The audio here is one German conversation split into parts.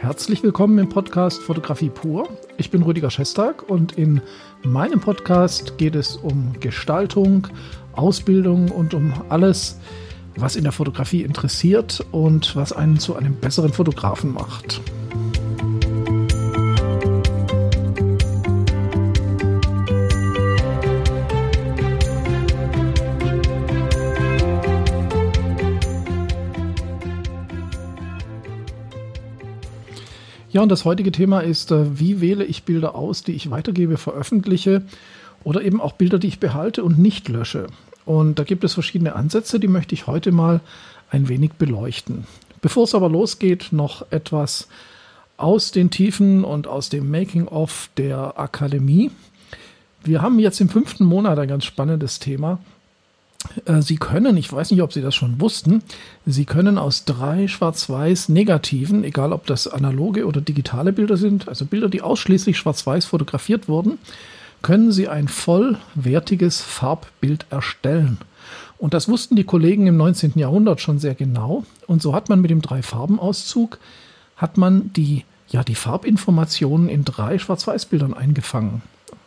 Herzlich willkommen im Podcast Fotografie pur. Ich bin Rüdiger Schestag und in meinem Podcast geht es um Gestaltung, Ausbildung und um alles, was in der Fotografie interessiert und was einen zu einem besseren Fotografen macht. Ja, und das heutige Thema ist, äh, wie wähle ich Bilder aus, die ich weitergebe, veröffentliche oder eben auch Bilder, die ich behalte und nicht lösche. Und da gibt es verschiedene Ansätze, die möchte ich heute mal ein wenig beleuchten. Bevor es aber losgeht, noch etwas aus den Tiefen und aus dem Making-of der Akademie. Wir haben jetzt im fünften Monat ein ganz spannendes Thema. Äh, Sie können, ich weiß nicht, ob Sie das schon wussten, Sie können aus drei schwarz-weiß Negativen, egal ob das analoge oder digitale Bilder sind, also Bilder, die ausschließlich schwarz-weiß fotografiert wurden, können Sie ein vollwertiges Farbbild erstellen. Und das wussten die Kollegen im 19. Jahrhundert schon sehr genau. Und so hat man mit dem Drei-Farben-Auszug, hat man die, ja, die Farbinformationen in drei Schwarz-Weiß-Bildern eingefangen.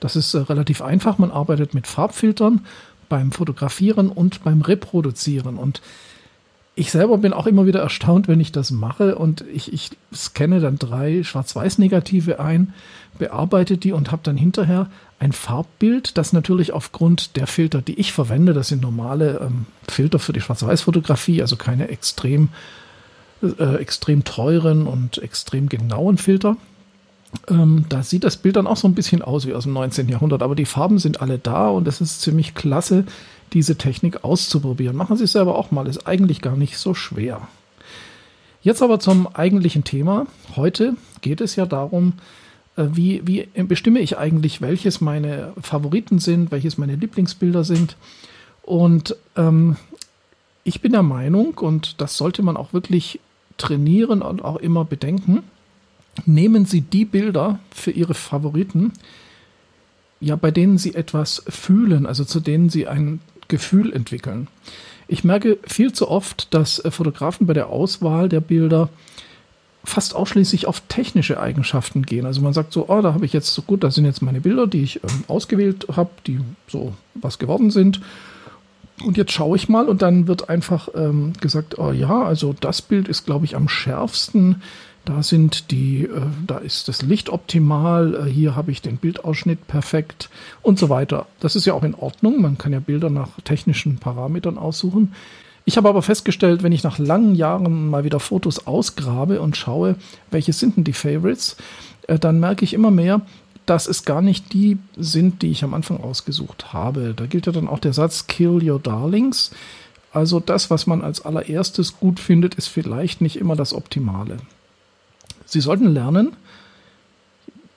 Das ist äh, relativ einfach. Man arbeitet mit Farbfiltern beim Fotografieren und beim Reproduzieren. Und ich selber bin auch immer wieder erstaunt, wenn ich das mache und ich, ich scanne dann drei Schwarz-Weiß-Negative ein, bearbeite die und habe dann hinterher ein Farbbild, das natürlich aufgrund der Filter, die ich verwende, das sind normale ähm, Filter für die Schwarz-Weiß-Fotografie, also keine extrem, äh, extrem teuren und extrem genauen Filter, ähm, da sieht das Bild dann auch so ein bisschen aus wie aus dem 19. Jahrhundert, aber die Farben sind alle da und es ist ziemlich klasse, diese Technik auszuprobieren. Machen Sie es selber auch mal, ist eigentlich gar nicht so schwer. Jetzt aber zum eigentlichen Thema. Heute geht es ja darum, äh, wie, wie bestimme ich eigentlich, welches meine Favoriten sind, welches meine Lieblingsbilder sind. Und ähm, ich bin der Meinung, und das sollte man auch wirklich trainieren und auch immer bedenken, nehmen Sie die Bilder für Ihre Favoriten, ja, bei denen Sie etwas fühlen, also zu denen Sie ein Gefühl entwickeln. Ich merke viel zu oft, dass Fotografen bei der Auswahl der Bilder fast ausschließlich auf technische Eigenschaften gehen. Also man sagt so, oh, da habe ich jetzt so gut, das sind jetzt meine Bilder, die ich ähm, ausgewählt habe, die so was geworden sind. Und jetzt schaue ich mal und dann wird einfach ähm, gesagt, oh ja, also das Bild ist, glaube ich, am schärfsten. Da sind die, äh, da ist das Licht optimal, äh, hier habe ich den Bildausschnitt perfekt und so weiter. Das ist ja auch in Ordnung. Man kann ja Bilder nach technischen Parametern aussuchen. Ich habe aber festgestellt, wenn ich nach langen Jahren mal wieder Fotos ausgrabe und schaue, welche sind denn die Favorites, äh, dann merke ich immer mehr, dass es gar nicht die sind, die ich am Anfang ausgesucht habe. Da gilt ja dann auch der Satz Kill Your Darlings. Also das, was man als allererstes gut findet, ist vielleicht nicht immer das Optimale. Sie sollten lernen,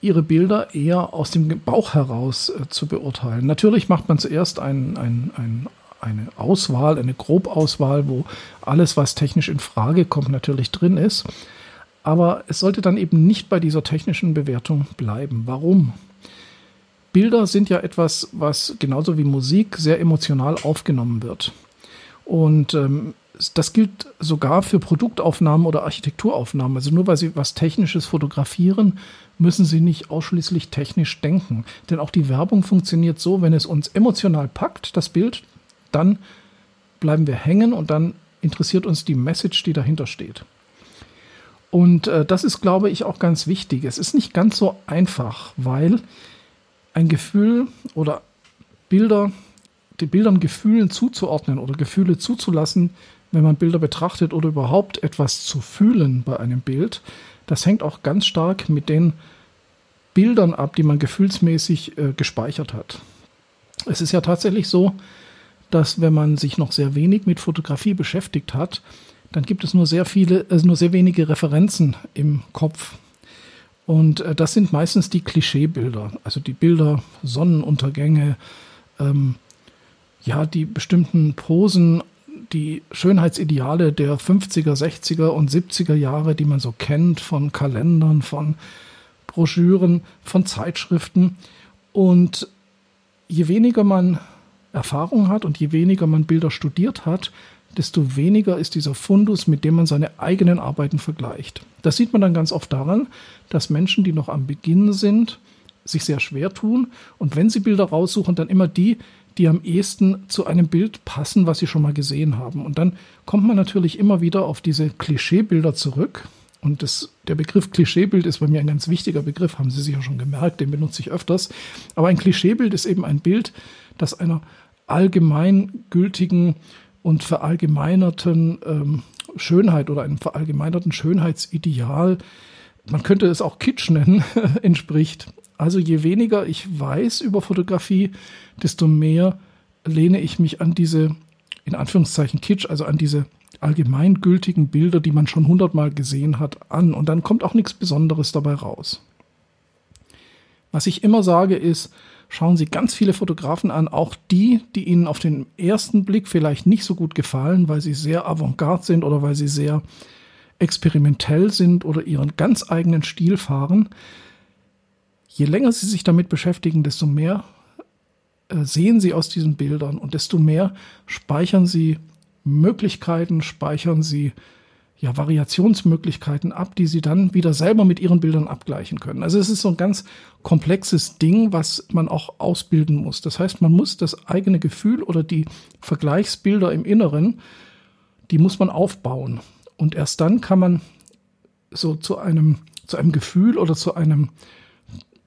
ihre Bilder eher aus dem Bauch heraus äh, zu beurteilen. Natürlich macht man zuerst ein, ein, ein, eine Auswahl, eine Grobauswahl, wo alles, was technisch in Frage kommt, natürlich drin ist. Aber es sollte dann eben nicht bei dieser technischen Bewertung bleiben. Warum? Bilder sind ja etwas, was genauso wie Musik sehr emotional aufgenommen wird. Und ähm, das gilt sogar für Produktaufnahmen oder Architekturaufnahmen. Also nur weil Sie was Technisches fotografieren, müssen Sie nicht ausschließlich technisch denken. Denn auch die Werbung funktioniert so, wenn es uns emotional packt, das Bild, dann bleiben wir hängen und dann interessiert uns die Message, die dahinter steht. Und äh, das ist, glaube ich, auch ganz wichtig. Es ist nicht ganz so einfach, weil ein Gefühl oder Bilder, die Bildern Gefühlen zuzuordnen oder Gefühle zuzulassen, wenn man Bilder betrachtet oder überhaupt etwas zu fühlen bei einem Bild, das hängt auch ganz stark mit den Bildern ab, die man gefühlsmäßig äh, gespeichert hat. Es ist ja tatsächlich so, dass wenn man sich noch sehr wenig mit Fotografie beschäftigt hat, dann gibt es nur sehr viele, also nur sehr wenige Referenzen im Kopf. Und äh, das sind meistens die Klischeebilder, also die Bilder, Sonnenuntergänge, ähm, ja, die bestimmten Posen die Schönheitsideale der 50er, 60er und 70er Jahre, die man so kennt von Kalendern, von Broschüren, von Zeitschriften. Und je weniger man Erfahrung hat und je weniger man Bilder studiert hat, desto weniger ist dieser Fundus, mit dem man seine eigenen Arbeiten vergleicht. Das sieht man dann ganz oft daran, dass Menschen, die noch am Beginn sind, sich sehr schwer tun und wenn sie Bilder raussuchen, dann immer die, die am ehesten zu einem Bild passen, was sie schon mal gesehen haben. Und dann kommt man natürlich immer wieder auf diese Klischeebilder zurück. Und das, der Begriff Klischeebild ist bei mir ein ganz wichtiger Begriff, haben Sie sicher schon gemerkt, den benutze ich öfters. Aber ein Klischeebild ist eben ein Bild, das einer allgemeingültigen und verallgemeinerten ähm, Schönheit oder einem verallgemeinerten Schönheitsideal, man könnte es auch Kitsch nennen, entspricht. Also je weniger ich weiß über Fotografie, desto mehr lehne ich mich an diese, in Anführungszeichen Kitsch, also an diese allgemeingültigen Bilder, die man schon hundertmal gesehen hat, an. Und dann kommt auch nichts Besonderes dabei raus. Was ich immer sage ist, schauen Sie ganz viele Fotografen an, auch die, die Ihnen auf den ersten Blick vielleicht nicht so gut gefallen, weil sie sehr avantgarde sind oder weil sie sehr experimentell sind oder ihren ganz eigenen Stil fahren je länger Sie sich damit beschäftigen, desto mehr äh, sehen Sie aus diesen Bildern und desto mehr speichern Sie Möglichkeiten, speichern Sie ja, Variationsmöglichkeiten ab, die Sie dann wieder selber mit Ihren Bildern abgleichen können. Also es ist so ein ganz komplexes Ding, was man auch ausbilden muss. Das heißt, man muss das eigene Gefühl oder die Vergleichsbilder im Inneren, die muss man aufbauen. Und erst dann kann man so zu einem, zu einem Gefühl oder zu einem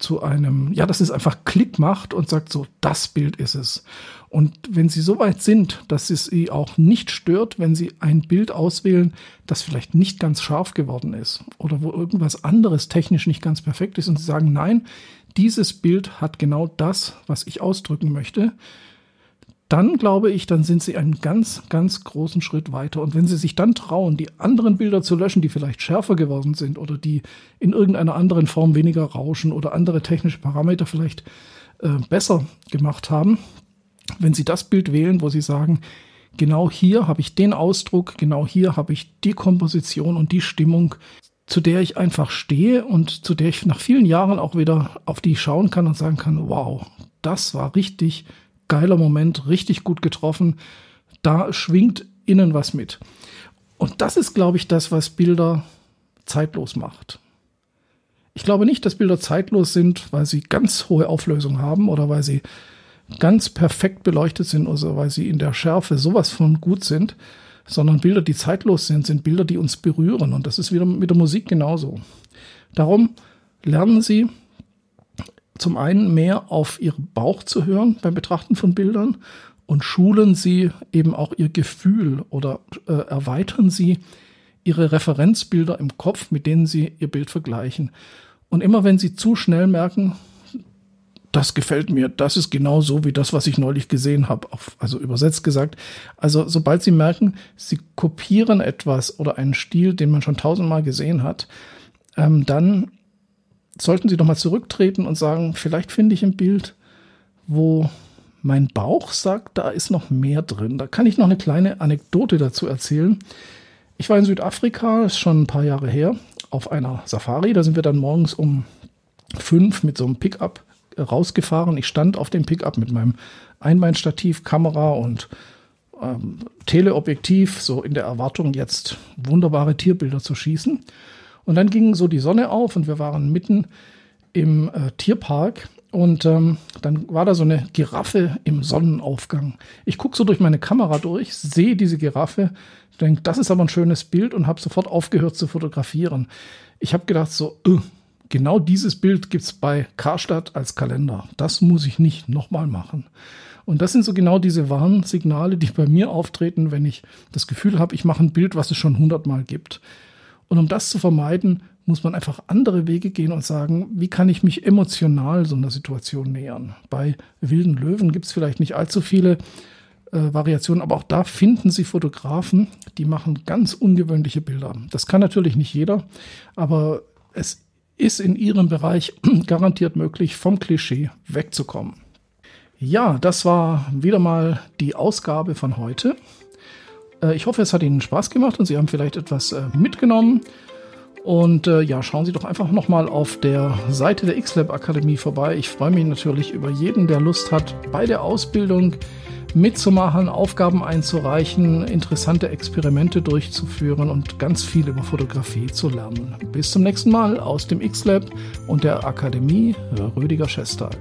zu einem, ja, dass es einfach Klick macht und sagt so, das Bild ist es. Und wenn Sie so weit sind, dass es Sie auch nicht stört, wenn Sie ein Bild auswählen, das vielleicht nicht ganz scharf geworden ist oder wo irgendwas anderes technisch nicht ganz perfekt ist und Sie sagen, nein, dieses Bild hat genau das, was ich ausdrücken möchte, dann glaube ich, dann sind sie einen ganz, ganz großen Schritt weiter. Und wenn sie sich dann trauen, die anderen Bilder zu löschen, die vielleicht schärfer geworden sind oder die in irgendeiner anderen Form weniger rauschen oder andere technische Parameter vielleicht äh, besser gemacht haben, wenn sie das Bild wählen, wo sie sagen, genau hier habe ich den Ausdruck, genau hier habe ich die Komposition und die Stimmung, zu der ich einfach stehe und zu der ich nach vielen Jahren auch wieder auf die schauen kann und sagen kann, wow, das war richtig geiler Moment, richtig gut getroffen. Da schwingt innen was mit. Und das ist, glaube ich, das, was Bilder zeitlos macht. Ich glaube nicht, dass Bilder zeitlos sind, weil sie ganz hohe Auflösung haben oder weil sie ganz perfekt beleuchtet sind oder weil sie in der Schärfe sowas von gut sind, sondern Bilder, die zeitlos sind, sind Bilder, die uns berühren. Und das ist wieder mit der Musik genauso. Darum lernen Sie zum einen mehr auf ihren Bauch zu hören beim Betrachten von Bildern und schulen sie eben auch ihr Gefühl oder äh, erweitern sie ihre Referenzbilder im Kopf, mit denen sie ihr Bild vergleichen. Und immer wenn sie zu schnell merken, das gefällt mir, das ist genau so wie das, was ich neulich gesehen habe, also übersetzt gesagt. Also sobald sie merken, sie kopieren etwas oder einen Stil, den man schon tausendmal gesehen hat, ähm, dann sollten Sie doch mal zurücktreten und sagen, vielleicht finde ich ein Bild, wo mein Bauch sagt, da ist noch mehr drin. Da kann ich noch eine kleine Anekdote dazu erzählen. Ich war in Südafrika, ist schon ein paar Jahre her, auf einer Safari. Da sind wir dann morgens um fünf mit so einem Pickup rausgefahren. Ich stand auf dem Pickup mit meinem Einbeinstativ, Kamera und ähm, Teleobjektiv, so in der Erwartung, jetzt wunderbare Tierbilder zu schießen. Und dann ging so die Sonne auf und wir waren mitten im äh, Tierpark und ähm, dann war da so eine Giraffe im Sonnenaufgang. Ich gucke so durch meine Kamera durch, sehe diese Giraffe, denke, das ist aber ein schönes Bild und habe sofort aufgehört zu fotografieren. Ich habe gedacht, so, äh, genau dieses Bild gibt es bei Karstadt als Kalender. Das muss ich nicht nochmal machen. Und das sind so genau diese Warnsignale, die bei mir auftreten, wenn ich das Gefühl habe, ich mache ein Bild, was es schon hundertmal gibt. Und um das zu vermeiden, muss man einfach andere Wege gehen und sagen, wie kann ich mich emotional so einer Situation nähern? Bei wilden Löwen gibt es vielleicht nicht allzu viele äh, Variationen, aber auch da finden Sie Fotografen, die machen ganz ungewöhnliche Bilder. Das kann natürlich nicht jeder, aber es ist in Ihrem Bereich garantiert möglich, vom Klischee wegzukommen. Ja, das war wieder mal die Ausgabe von heute. Äh, ich hoffe, es hat Ihnen Spaß gemacht und Sie haben vielleicht etwas äh, mitgenommen. Und äh, ja, schauen Sie doch einfach nochmal auf der Seite der XLab Akademie vorbei. Ich freue mich natürlich über jeden, der Lust hat, bei der Ausbildung mitzumachen, Aufgaben einzureichen, interessante Experimente durchzuführen und ganz viel über Fotografie zu lernen. Bis zum nächsten Mal aus dem X-Lab und der Akademie Rüdiger Schestag.